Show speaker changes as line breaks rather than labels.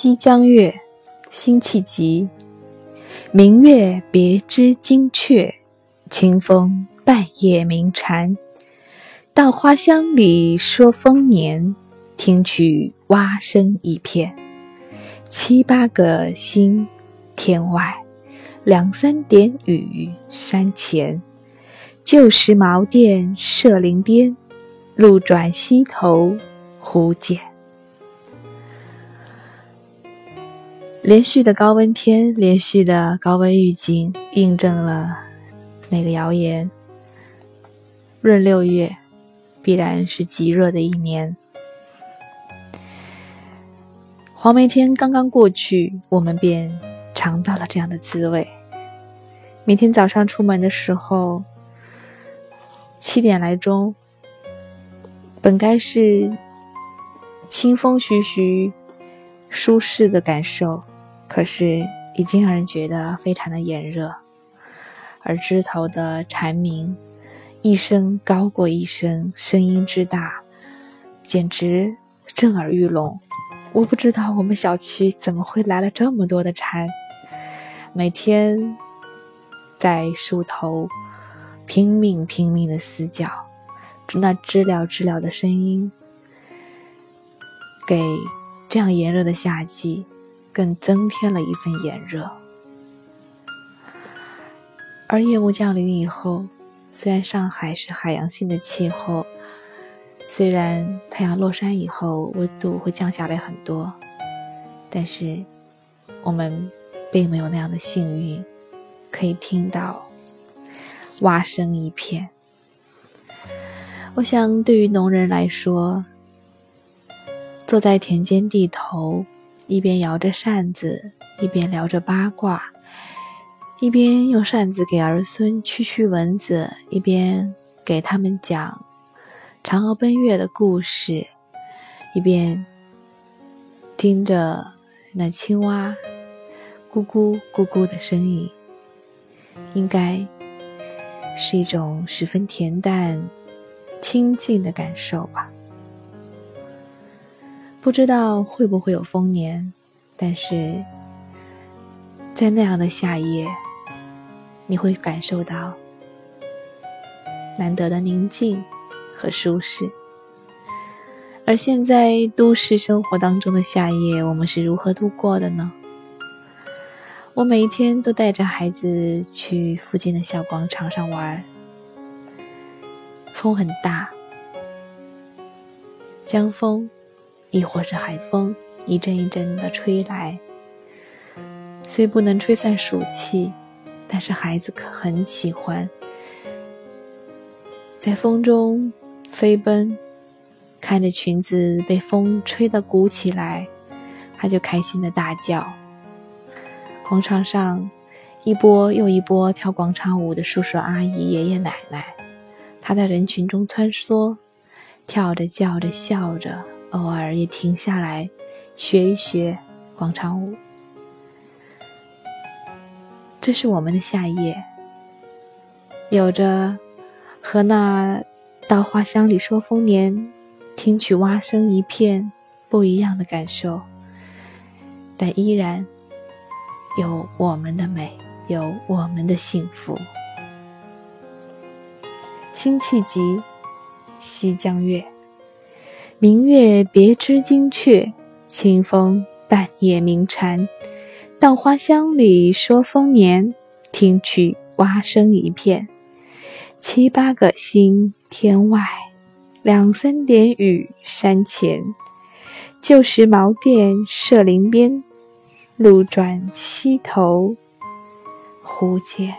西江月·辛弃疾。明月别枝惊鹊，清风半夜鸣蝉。稻花香里说丰年，听取蛙声一片。七八个星，天外；两三点雨，山前。旧时茅店社林边，路转溪头忽见。连续的高温天，连续的高温预警，印证了那个谣言：闰六月必然是极热的一年。黄梅天刚刚过去，我们便尝到了这样的滋味。每天早上出门的时候，七点来钟，本该是清风徐徐、舒适的感受。可是，已经让人觉得非常的炎热，而枝头的蝉鸣，一声高过一声，声音之大，简直震耳欲聋。我不知道我们小区怎么会来了这么多的蝉，每天在树头拼命拼命的嘶叫，那知了知了的声音，给这样炎热的夏季。更增添了一份炎热，而夜幕降临以后，虽然上海是海洋性的气候，虽然太阳落山以后温度会降下来很多，但是我们并没有那样的幸运，可以听到蛙声一片。我想，对于农人来说，坐在田间地头。一边摇着扇子，一边聊着八卦，一边用扇子给儿孙驱驱蚊子，一边给他们讲嫦娥奔月的故事，一边听着那青蛙咕咕咕咕的声音，应该是一种十分恬淡、清静的感受吧。不知道会不会有丰年，但是在那样的夏夜，你会感受到难得的宁静和舒适。而现在都市生活当中的夏夜，我们是如何度过的呢？我每一天都带着孩子去附近的小广场上玩，风很大，江风。亦或是海风一阵一阵的吹来，虽不能吹散暑气，但是孩子可很喜欢在风中飞奔，看着裙子被风吹得鼓起来，他就开心的大叫。广场上一波又一波跳广场舞的叔叔阿姨、爷爷奶奶，他在人群中穿梭，跳着叫着笑着。偶尔也停下来学一学广场舞。这是我们的夏夜，有着和那稻花香里说丰年，听取蛙声一片不一样的感受，但依然有我们的美，有我们的幸福。辛弃疾《西江月》。明月别枝惊鹊，清风半夜鸣蝉。稻花香里说丰年，听取蛙声一片。七八个星，天外；两三点雨，山前。旧时茅店社林边，路转溪头忽见。